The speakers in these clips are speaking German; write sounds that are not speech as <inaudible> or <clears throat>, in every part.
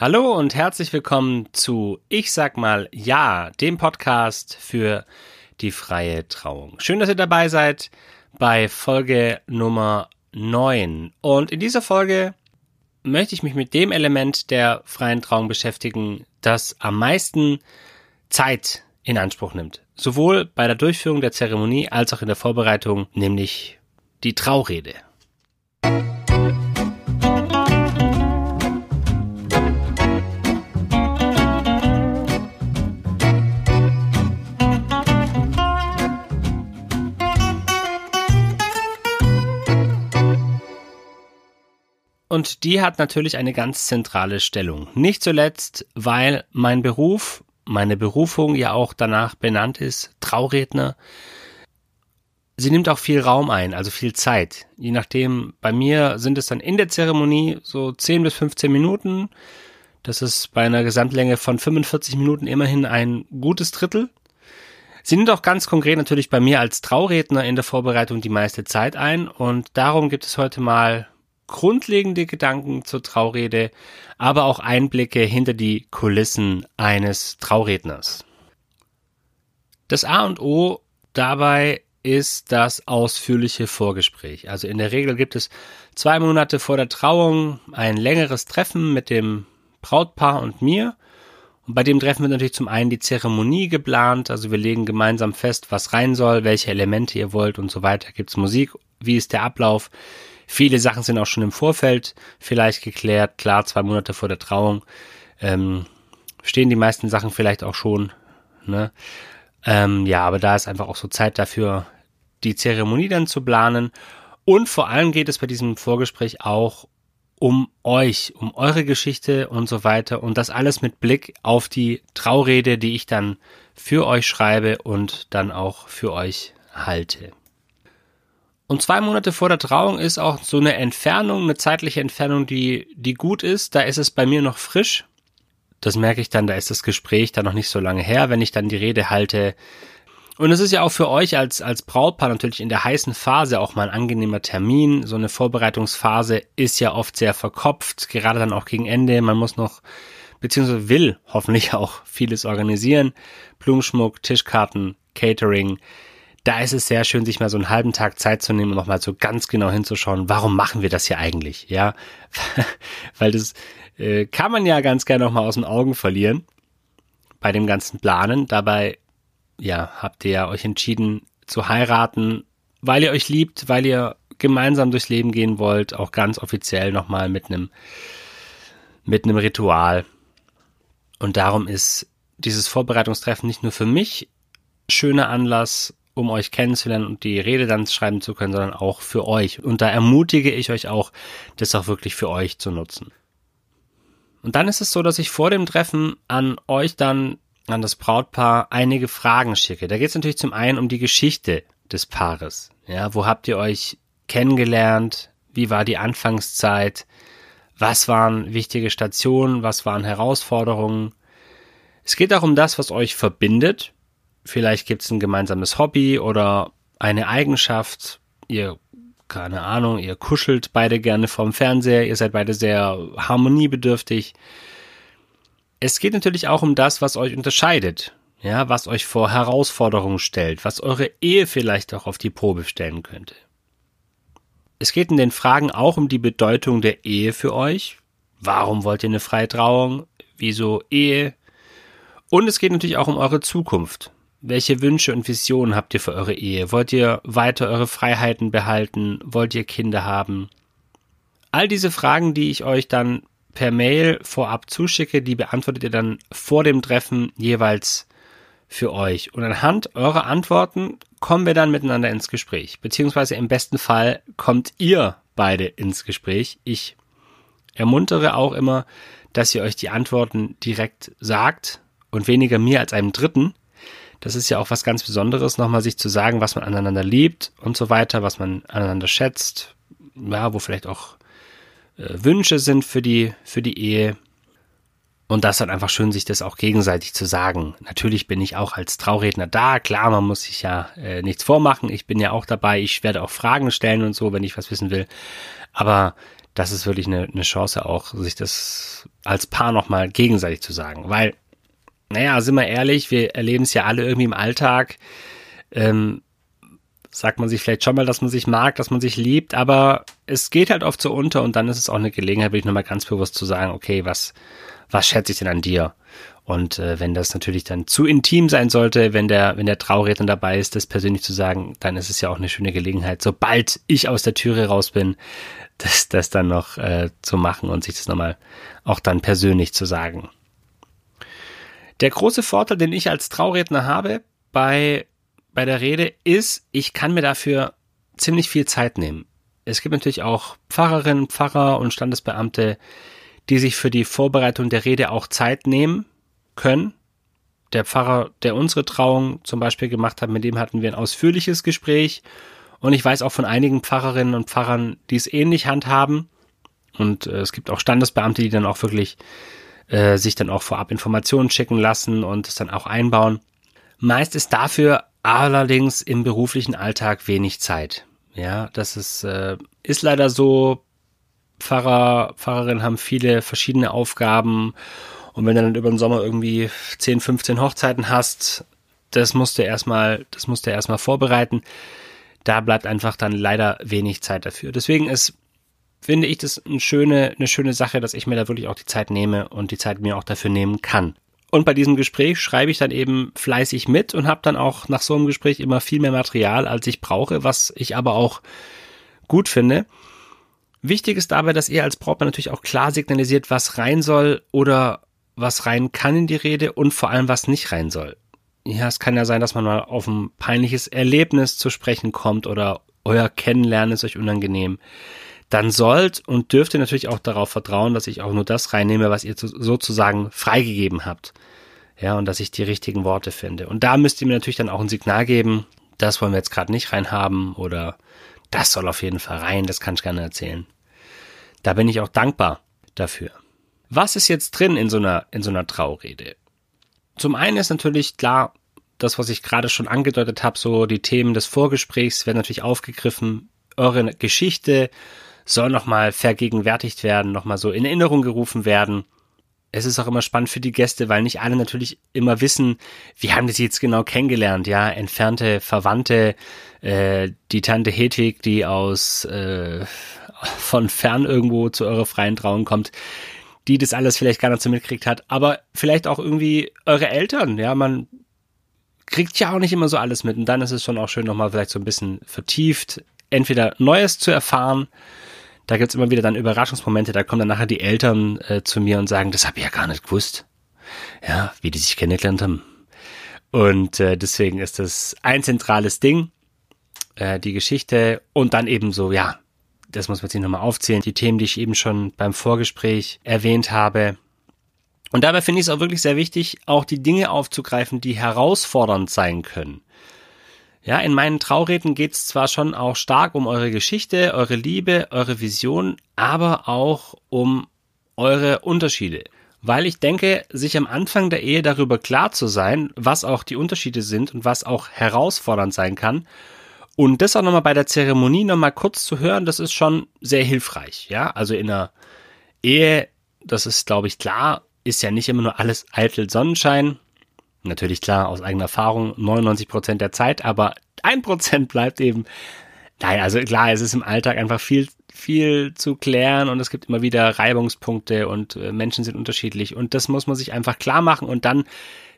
Hallo und herzlich willkommen zu Ich sag mal Ja, dem Podcast für die freie Trauung. Schön, dass ihr dabei seid bei Folge Nummer 9. Und in dieser Folge möchte ich mich mit dem Element der freien Trauung beschäftigen, das am meisten Zeit in Anspruch nimmt. Sowohl bei der Durchführung der Zeremonie als auch in der Vorbereitung, nämlich die Traurede. Und die hat natürlich eine ganz zentrale Stellung. Nicht zuletzt, weil mein Beruf, meine Berufung ja auch danach benannt ist, Trauredner. Sie nimmt auch viel Raum ein, also viel Zeit. Je nachdem, bei mir sind es dann in der Zeremonie so 10 bis 15 Minuten. Das ist bei einer Gesamtlänge von 45 Minuten immerhin ein gutes Drittel. Sie nimmt auch ganz konkret natürlich bei mir als Trauredner in der Vorbereitung die meiste Zeit ein und darum gibt es heute mal grundlegende Gedanken zur Traurede, aber auch Einblicke hinter die Kulissen eines Trauredners. Das A und O dabei ist das ausführliche Vorgespräch. Also in der Regel gibt es zwei Monate vor der Trauung ein längeres Treffen mit dem Brautpaar und mir. Und bei dem Treffen wird natürlich zum einen die Zeremonie geplant, also wir legen gemeinsam fest, was rein soll, welche Elemente ihr wollt und so weiter. Gibt es Musik, wie ist der Ablauf, Viele Sachen sind auch schon im Vorfeld vielleicht geklärt. Klar, zwei Monate vor der Trauung ähm, stehen die meisten Sachen vielleicht auch schon. Ne? Ähm, ja, aber da ist einfach auch so Zeit dafür, die Zeremonie dann zu planen. Und vor allem geht es bei diesem Vorgespräch auch um euch, um eure Geschichte und so weiter. Und das alles mit Blick auf die Traurede, die ich dann für euch schreibe und dann auch für euch halte. Und zwei Monate vor der Trauung ist auch so eine Entfernung, eine zeitliche Entfernung, die, die gut ist. Da ist es bei mir noch frisch. Das merke ich dann, da ist das Gespräch dann noch nicht so lange her, wenn ich dann die Rede halte. Und es ist ja auch für euch als, als Brautpaar natürlich in der heißen Phase auch mal ein angenehmer Termin. So eine Vorbereitungsphase ist ja oft sehr verkopft, gerade dann auch gegen Ende. Man muss noch, beziehungsweise will hoffentlich <laughs> auch vieles organisieren. Blumenschmuck, Tischkarten, Catering da ist es sehr schön, sich mal so einen halben Tag Zeit zu nehmen und nochmal so ganz genau hinzuschauen, warum machen wir das hier eigentlich, ja? <laughs> Weil das äh, kann man ja ganz gerne nochmal aus den Augen verlieren bei dem ganzen Planen. Dabei, ja, habt ihr ja euch entschieden zu heiraten, weil ihr euch liebt, weil ihr gemeinsam durchs Leben gehen wollt, auch ganz offiziell nochmal mit einem mit einem Ritual. Und darum ist dieses Vorbereitungstreffen nicht nur für mich schöner Anlass, um euch kennenzulernen und die Rede dann schreiben zu können, sondern auch für euch. Und da ermutige ich euch auch, das auch wirklich für euch zu nutzen. Und dann ist es so, dass ich vor dem Treffen an euch dann, an das Brautpaar, einige Fragen schicke. Da geht es natürlich zum einen um die Geschichte des Paares. Ja, wo habt ihr euch kennengelernt? Wie war die Anfangszeit? Was waren wichtige Stationen? Was waren Herausforderungen? Es geht auch um das, was euch verbindet Vielleicht gibt es ein gemeinsames Hobby oder eine Eigenschaft. Ihr, keine Ahnung, ihr kuschelt beide gerne vorm Fernseher, ihr seid beide sehr harmoniebedürftig. Es geht natürlich auch um das, was euch unterscheidet. Ja, was euch vor Herausforderungen stellt, was eure Ehe vielleicht auch auf die Probe stellen könnte. Es geht in den Fragen auch um die Bedeutung der Ehe für euch. Warum wollt ihr eine freie Trauung? Wieso Ehe? Und es geht natürlich auch um eure Zukunft. Welche Wünsche und Visionen habt ihr für eure Ehe? Wollt ihr weiter eure Freiheiten behalten? Wollt ihr Kinder haben? All diese Fragen, die ich euch dann per Mail vorab zuschicke, die beantwortet ihr dann vor dem Treffen jeweils für euch. Und anhand eurer Antworten kommen wir dann miteinander ins Gespräch. Beziehungsweise im besten Fall kommt ihr beide ins Gespräch. Ich ermuntere auch immer, dass ihr euch die Antworten direkt sagt und weniger mir als einem Dritten, das ist ja auch was ganz Besonderes, nochmal sich zu sagen, was man aneinander liebt und so weiter, was man aneinander schätzt, ja, wo vielleicht auch äh, Wünsche sind für die, für die Ehe. Und das hat einfach schön, sich das auch gegenseitig zu sagen. Natürlich bin ich auch als Trauredner da. Klar, man muss sich ja äh, nichts vormachen. Ich bin ja auch dabei. Ich werde auch Fragen stellen und so, wenn ich was wissen will. Aber das ist wirklich eine, eine Chance auch, sich das als Paar nochmal gegenseitig zu sagen. Weil, naja, sind wir ehrlich, wir erleben es ja alle irgendwie im Alltag. Ähm, sagt man sich vielleicht schon mal, dass man sich mag, dass man sich liebt, aber es geht halt oft so unter und dann ist es auch eine Gelegenheit, wirklich nochmal ganz bewusst zu sagen, okay, was, was schätze ich denn an dir? Und äh, wenn das natürlich dann zu intim sein sollte, wenn der, wenn der Trauredner dabei ist, das persönlich zu sagen, dann ist es ja auch eine schöne Gelegenheit, sobald ich aus der Türe raus bin, das, das dann noch äh, zu machen und sich das nochmal auch dann persönlich zu sagen. Der große Vorteil, den ich als Trauredner habe bei, bei der Rede, ist, ich kann mir dafür ziemlich viel Zeit nehmen. Es gibt natürlich auch Pfarrerinnen, Pfarrer und Standesbeamte, die sich für die Vorbereitung der Rede auch Zeit nehmen, können. Der Pfarrer, der unsere Trauung zum Beispiel gemacht hat, mit dem hatten wir ein ausführliches Gespräch. Und ich weiß auch von einigen Pfarrerinnen und Pfarrern, die es ähnlich handhaben. Und äh, es gibt auch Standesbeamte, die dann auch wirklich äh, sich dann auch vorab Informationen schicken lassen und es dann auch einbauen. Meist ist dafür allerdings im beruflichen Alltag wenig Zeit. Ja, das ist, äh, ist leider so. Pfarrer, Pfarrerinnen haben viele verschiedene Aufgaben und wenn du dann über den Sommer irgendwie 10, 15 Hochzeiten hast, das musst du erstmal, das musst du erstmal vorbereiten. Da bleibt einfach dann leider wenig Zeit dafür. Deswegen ist, finde ich das eine schöne, eine schöne Sache, dass ich mir da wirklich auch die Zeit nehme und die Zeit mir auch dafür nehmen kann. Und bei diesem Gespräch schreibe ich dann eben fleißig mit und habe dann auch nach so einem Gespräch immer viel mehr Material, als ich brauche, was ich aber auch gut finde. Wichtig ist dabei, dass ihr als Brautmann natürlich auch klar signalisiert, was rein soll oder was rein kann in die Rede und vor allem, was nicht rein soll. Ja, es kann ja sein, dass man mal auf ein peinliches Erlebnis zu sprechen kommt oder euer Kennenlernen ist euch unangenehm. Dann sollt und dürft ihr natürlich auch darauf vertrauen, dass ich auch nur das reinnehme, was ihr sozusagen freigegeben habt. Ja, und dass ich die richtigen Worte finde. Und da müsst ihr mir natürlich dann auch ein Signal geben, das wollen wir jetzt gerade nicht reinhaben oder das soll auf jeden Fall rein, das kann ich gerne erzählen. Da bin ich auch dankbar dafür. Was ist jetzt drin in so einer, in so einer Traurede? Zum einen ist natürlich klar, das, was ich gerade schon angedeutet habe, so die Themen des Vorgesprächs werden natürlich aufgegriffen. Eure Geschichte soll nochmal vergegenwärtigt werden, nochmal so in Erinnerung gerufen werden. Es ist auch immer spannend für die Gäste, weil nicht alle natürlich immer wissen, wie haben die sie jetzt genau kennengelernt, ja, entfernte Verwandte, äh, die Tante Hedwig, die aus äh, von fern irgendwo zu eurer freien Trauung kommt, die das alles vielleicht gar nicht so mitgekriegt hat, aber vielleicht auch irgendwie eure Eltern, ja, man kriegt ja auch nicht immer so alles mit. Und dann ist es schon auch schön nochmal vielleicht so ein bisschen vertieft, entweder Neues zu erfahren, da gibt's immer wieder dann Überraschungsmomente, da kommen dann nachher die Eltern äh, zu mir und sagen, das habe ich ja gar nicht gewusst, ja, wie die sich kennengelernt haben. Und äh, deswegen ist das ein zentrales Ding, äh, die Geschichte und dann eben so, ja, das muss man sich nochmal aufzählen, die Themen, die ich eben schon beim Vorgespräch erwähnt habe. Und dabei finde ich es auch wirklich sehr wichtig, auch die Dinge aufzugreifen, die herausfordernd sein können. Ja, in meinen Traureden geht es zwar schon auch stark um eure Geschichte, eure Liebe, eure Vision, aber auch um eure Unterschiede. Weil ich denke, sich am Anfang der Ehe darüber klar zu sein, was auch die Unterschiede sind und was auch herausfordernd sein kann und das auch nochmal bei der Zeremonie nochmal kurz zu hören, das ist schon sehr hilfreich. Ja, also in einer Ehe, das ist, glaube ich, klar, ist ja nicht immer nur alles eitel Sonnenschein. Natürlich klar, aus eigener Erfahrung 99 Prozent der Zeit, aber ein Prozent bleibt eben. Nein, also klar, es ist im Alltag einfach viel, viel zu klären und es gibt immer wieder Reibungspunkte und äh, Menschen sind unterschiedlich und das muss man sich einfach klar machen und dann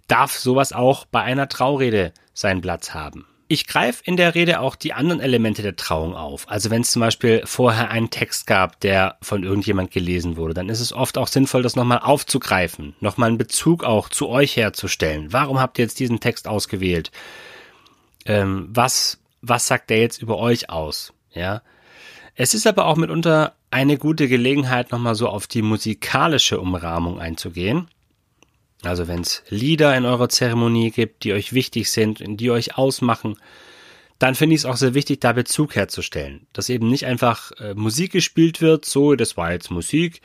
darf sowas auch bei einer Traurede seinen Platz haben. Ich greife in der Rede auch die anderen Elemente der Trauung auf. Also wenn es zum Beispiel vorher einen Text gab, der von irgendjemand gelesen wurde, dann ist es oft auch sinnvoll, das nochmal aufzugreifen, nochmal einen Bezug auch zu euch herzustellen. Warum habt ihr jetzt diesen Text ausgewählt? Ähm, was, was sagt der jetzt über euch aus? Ja. Es ist aber auch mitunter eine gute Gelegenheit, nochmal so auf die musikalische Umrahmung einzugehen. Also wenn es Lieder in eurer Zeremonie gibt, die euch wichtig sind, die euch ausmachen, dann finde ich es auch sehr wichtig, da Bezug herzustellen. Dass eben nicht einfach äh, Musik gespielt wird, so, das war jetzt Musik,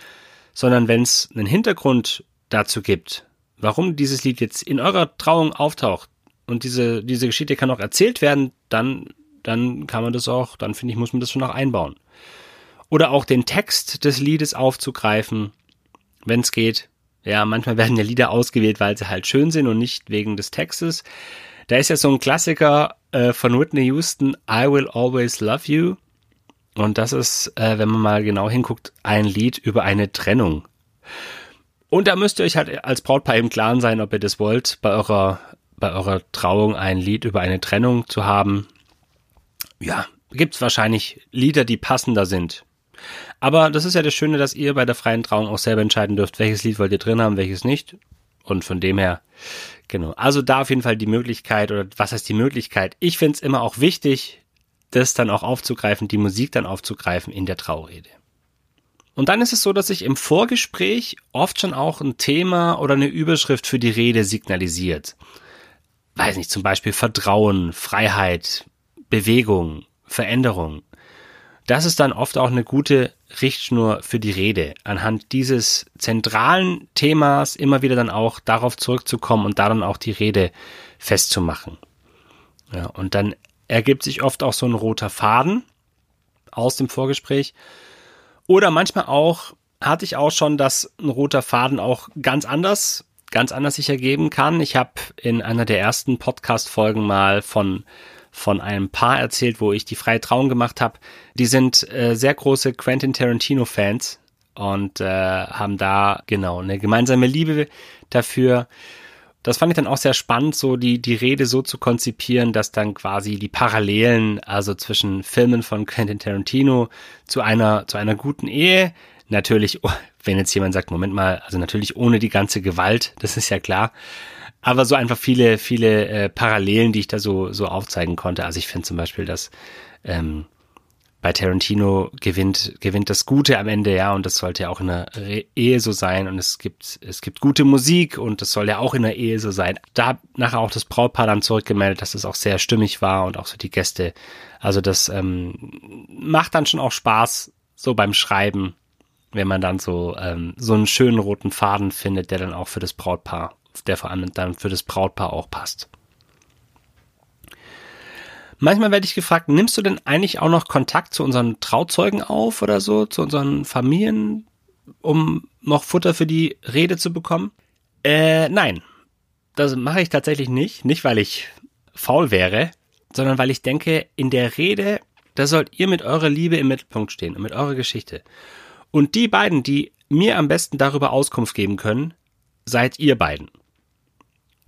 sondern wenn es einen Hintergrund dazu gibt, warum dieses Lied jetzt in eurer Trauung auftaucht und diese, diese Geschichte kann auch erzählt werden, dann, dann kann man das auch, dann finde ich, muss man das schon auch einbauen. Oder auch den Text des Liedes aufzugreifen wenn es geht. Ja, manchmal werden ja Lieder ausgewählt, weil sie halt schön sind und nicht wegen des Textes. Da ist ja so ein Klassiker äh, von Whitney Houston, I Will Always Love You. Und das ist, äh, wenn man mal genau hinguckt, ein Lied über eine Trennung. Und da müsst ihr euch halt als Brautpaar im Klaren sein, ob ihr das wollt, bei eurer, bei eurer Trauung ein Lied über eine Trennung zu haben. Ja, gibt's wahrscheinlich Lieder, die passender sind. Aber das ist ja das Schöne, dass ihr bei der freien Trauung auch selber entscheiden dürft, welches Lied wollt ihr drin haben, welches nicht. Und von dem her, genau. Also da auf jeden Fall die Möglichkeit, oder was heißt die Möglichkeit? Ich finde es immer auch wichtig, das dann auch aufzugreifen, die Musik dann aufzugreifen in der Traurede. Und dann ist es so, dass sich im Vorgespräch oft schon auch ein Thema oder eine Überschrift für die Rede signalisiert. Weiß nicht, zum Beispiel Vertrauen, Freiheit, Bewegung, Veränderung. Das ist dann oft auch eine gute Richtschnur für die Rede, anhand dieses zentralen Themas immer wieder dann auch darauf zurückzukommen und da dann auch die Rede festzumachen. Ja, und dann ergibt sich oft auch so ein roter Faden aus dem Vorgespräch. Oder manchmal auch, hatte ich auch schon, dass ein roter Faden auch ganz anders, ganz anders sich ergeben kann. Ich habe in einer der ersten Podcast-Folgen mal von von einem Paar erzählt, wo ich die freie Trauung gemacht habe. Die sind äh, sehr große Quentin Tarantino-Fans und äh, haben da genau eine gemeinsame Liebe dafür. Das fand ich dann auch sehr spannend, so die, die Rede so zu konzipieren, dass dann quasi die Parallelen, also zwischen Filmen von Quentin Tarantino zu einer, zu einer guten Ehe, natürlich, <laughs> wenn jetzt jemand sagt, Moment mal, also natürlich ohne die ganze Gewalt, das ist ja klar, aber so einfach viele, viele äh, Parallelen, die ich da so, so aufzeigen konnte. Also ich finde zum Beispiel, dass ähm, bei Tarantino gewinnt, gewinnt das Gute am Ende, ja, und das sollte ja auch in einer Ehe so sein. Und es gibt, es gibt gute Musik und das soll ja auch in der Ehe so sein. Da hat nachher auch das Brautpaar dann zurückgemeldet, dass das auch sehr stimmig war und auch so die Gäste. Also das ähm, macht dann schon auch Spaß, so beim Schreiben, wenn man dann so, ähm, so einen schönen roten Faden findet, der dann auch für das Brautpaar der vor allem dann für das Brautpaar auch passt. Manchmal werde ich gefragt, nimmst du denn eigentlich auch noch Kontakt zu unseren Trauzeugen auf oder so, zu unseren Familien, um noch Futter für die Rede zu bekommen? Äh, nein. Das mache ich tatsächlich nicht. Nicht, weil ich faul wäre, sondern weil ich denke, in der Rede, da sollt ihr mit eurer Liebe im Mittelpunkt stehen und mit eurer Geschichte. Und die beiden, die mir am besten darüber Auskunft geben können, seid ihr beiden.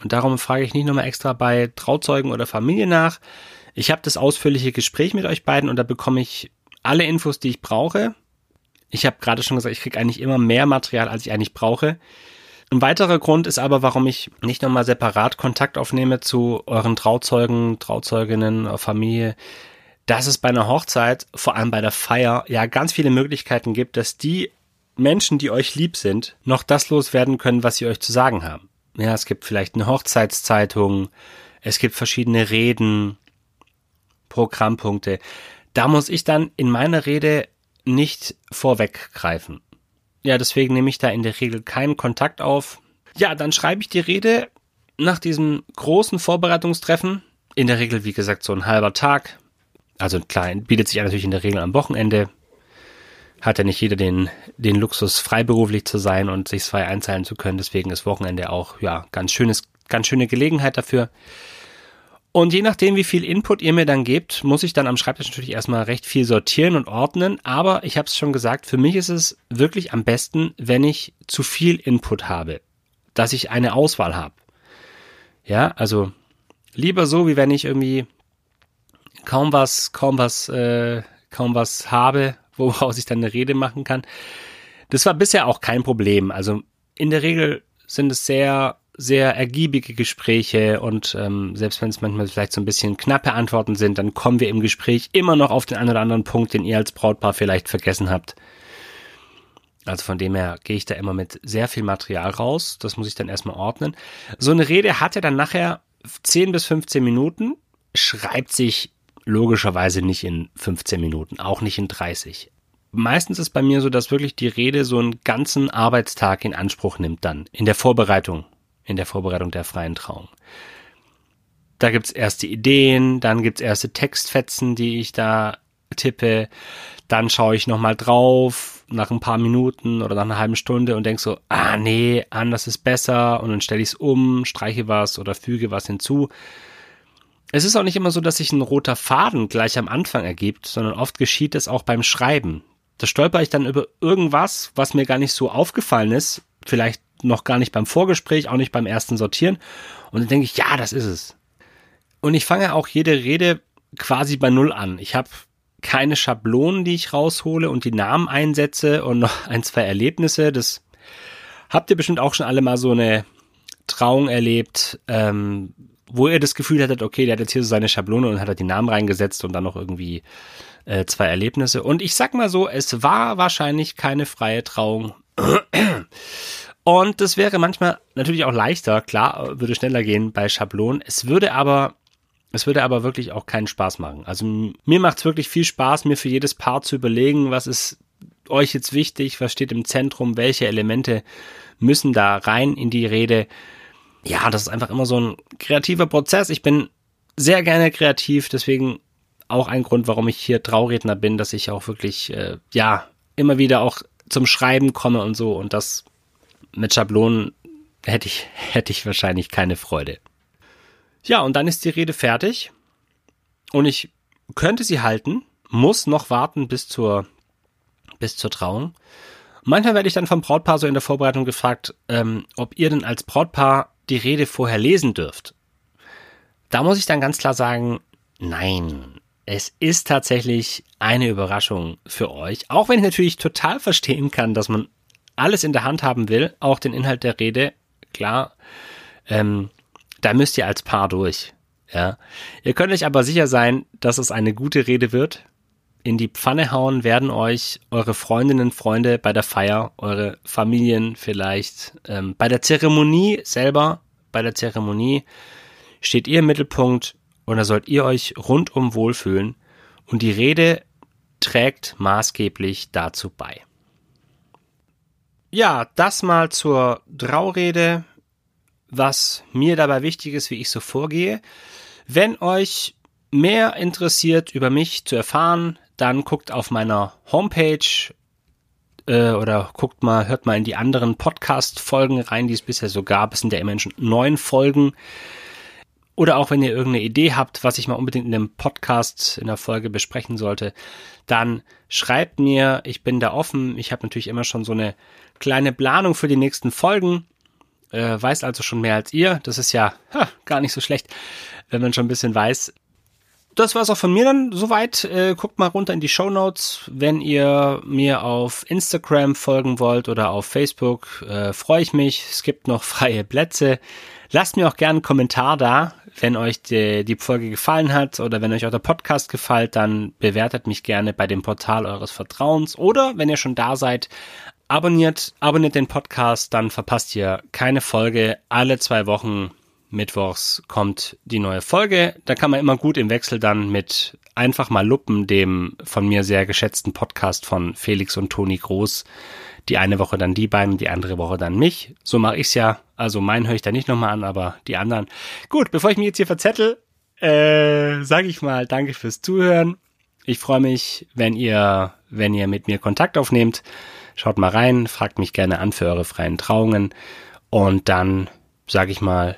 Und darum frage ich nicht nochmal extra bei Trauzeugen oder Familie nach. Ich habe das ausführliche Gespräch mit euch beiden und da bekomme ich alle Infos, die ich brauche. Ich habe gerade schon gesagt, ich kriege eigentlich immer mehr Material, als ich eigentlich brauche. Ein weiterer Grund ist aber, warum ich nicht nochmal separat Kontakt aufnehme zu euren Trauzeugen, Trauzeuginnen, Familie, dass es bei einer Hochzeit, vor allem bei der Feier, ja ganz viele Möglichkeiten gibt, dass die Menschen, die euch lieb sind, noch das loswerden können, was sie euch zu sagen haben. Ja, es gibt vielleicht eine Hochzeitszeitung, es gibt verschiedene Reden, Programmpunkte. Da muss ich dann in meiner Rede nicht vorweggreifen. Ja, deswegen nehme ich da in der Regel keinen Kontakt auf. Ja, dann schreibe ich die Rede nach diesem großen Vorbereitungstreffen. In der Regel, wie gesagt, so ein halber Tag. Also klar, bietet sich natürlich in der Regel am Wochenende hat ja nicht jeder den, den Luxus, freiberuflich zu sein und sich frei einzahlen zu können. Deswegen ist Wochenende auch, ja, ganz schönes, ganz schöne Gelegenheit dafür. Und je nachdem, wie viel Input ihr mir dann gebt, muss ich dann am Schreibtisch natürlich erstmal recht viel sortieren und ordnen. Aber ich habe es schon gesagt, für mich ist es wirklich am besten, wenn ich zu viel Input habe, dass ich eine Auswahl habe. Ja, also lieber so, wie wenn ich irgendwie kaum was, kaum was, äh, kaum was habe woraus ich dann eine Rede machen kann. Das war bisher auch kein Problem. Also in der Regel sind es sehr, sehr ergiebige Gespräche und ähm, selbst wenn es manchmal vielleicht so ein bisschen knappe Antworten sind, dann kommen wir im Gespräch immer noch auf den einen oder anderen Punkt, den ihr als Brautpaar vielleicht vergessen habt. Also von dem her gehe ich da immer mit sehr viel Material raus. Das muss ich dann erstmal ordnen. So eine Rede hat ja dann nachher 10 bis 15 Minuten, schreibt sich logischerweise nicht in 15 Minuten, auch nicht in 30. Meistens ist bei mir so, dass wirklich die Rede so einen ganzen Arbeitstag in Anspruch nimmt dann, in der Vorbereitung, in der Vorbereitung der freien Trauung. Da gibt's erste Ideen, dann gibt's erste Textfetzen, die ich da tippe, dann schaue ich nochmal drauf, nach ein paar Minuten oder nach einer halben Stunde und denk so, ah nee, anders ist besser und dann stelle ich es um, streiche was oder füge was hinzu. Es ist auch nicht immer so, dass sich ein roter Faden gleich am Anfang ergibt, sondern oft geschieht es auch beim Schreiben. Da stolper ich dann über irgendwas, was mir gar nicht so aufgefallen ist, vielleicht noch gar nicht beim Vorgespräch, auch nicht beim ersten Sortieren. Und dann denke ich, ja, das ist es. Und ich fange auch jede Rede quasi bei Null an. Ich habe keine Schablonen, die ich raushole und die Namen einsetze und noch ein, zwei Erlebnisse. Das habt ihr bestimmt auch schon alle mal so eine Trauung erlebt, ähm, wo ihr das Gefühl hattet, okay, der hat jetzt hier so seine Schablone und hat halt die Namen reingesetzt und dann noch irgendwie äh, zwei Erlebnisse. Und ich sag mal so, es war wahrscheinlich keine freie Trauung. <clears throat> Und das wäre manchmal natürlich auch leichter, klar, würde schneller gehen bei Schablonen. Es würde aber, es würde aber wirklich auch keinen Spaß machen. Also mir macht es wirklich viel Spaß, mir für jedes Paar zu überlegen, was ist euch jetzt wichtig, was steht im Zentrum, welche Elemente müssen da rein in die Rede. Ja, das ist einfach immer so ein kreativer Prozess. Ich bin sehr gerne kreativ, deswegen auch ein Grund, warum ich hier Trauredner bin, dass ich auch wirklich, äh, ja, immer wieder auch zum Schreiben komme und so und das mit Schablonen hätte ich, <laughs> hätte ich wahrscheinlich keine Freude. Ja, und dann ist die Rede fertig. Und ich könnte sie halten, muss noch warten bis zur, bis zur Trauung. Manchmal werde ich dann vom Brautpaar so in der Vorbereitung gefragt, ähm, ob ihr denn als Brautpaar die Rede vorher lesen dürft. Da muss ich dann ganz klar sagen, nein. Es ist tatsächlich eine Überraschung für euch. Auch wenn ich natürlich total verstehen kann, dass man alles in der Hand haben will, auch den Inhalt der Rede, klar, ähm, da müsst ihr als Paar durch. Ja. Ihr könnt euch aber sicher sein, dass es eine gute Rede wird. In die Pfanne hauen werden euch eure Freundinnen, Freunde bei der Feier, eure Familien vielleicht. Ähm, bei der Zeremonie selber, bei der Zeremonie steht ihr im Mittelpunkt und da sollt ihr euch rundum wohlfühlen. Und die Rede trägt maßgeblich dazu bei. Ja, das mal zur Traurede, was mir dabei wichtig ist, wie ich so vorgehe. Wenn euch mehr interessiert, über mich zu erfahren, dann guckt auf meiner Homepage äh, oder guckt mal, hört mal in die anderen Podcast-Folgen rein, die es bisher so gab. Es sind ja immerhin schon neun Folgen. Oder auch wenn ihr irgendeine Idee habt, was ich mal unbedingt in dem Podcast in der Folge besprechen sollte, dann schreibt mir, ich bin da offen. Ich habe natürlich immer schon so eine kleine Planung für die nächsten Folgen. Äh, weiß also schon mehr als ihr. Das ist ja ha, gar nicht so schlecht, wenn man schon ein bisschen weiß. Das war's auch von mir dann soweit. Äh, guckt mal runter in die Show Notes, wenn ihr mir auf Instagram folgen wollt oder auf Facebook. Äh, Freue ich mich. Es gibt noch <laughs> freie Plätze. Lasst mir auch gerne einen Kommentar da, wenn euch die, die Folge gefallen hat oder wenn euch auch der Podcast gefällt, dann bewertet mich gerne bei dem Portal eures Vertrauens oder wenn ihr schon da seid, abonniert, abonniert den Podcast, dann verpasst ihr keine Folge. Alle zwei Wochen mittwochs kommt die neue Folge. Da kann man immer gut im Wechsel dann mit einfach mal Luppen, dem von mir sehr geschätzten Podcast von Felix und Toni Groß, die eine Woche dann die beiden, die andere Woche dann mich. So mache ich's ja. Also meinen höre ich da nicht nochmal an, aber die anderen. Gut, bevor ich mich jetzt hier verzettel, äh, sage ich mal Danke fürs Zuhören. Ich freue mich, wenn ihr, wenn ihr mit mir Kontakt aufnehmt. Schaut mal rein, fragt mich gerne an für eure freien Trauungen. Und dann sage ich mal,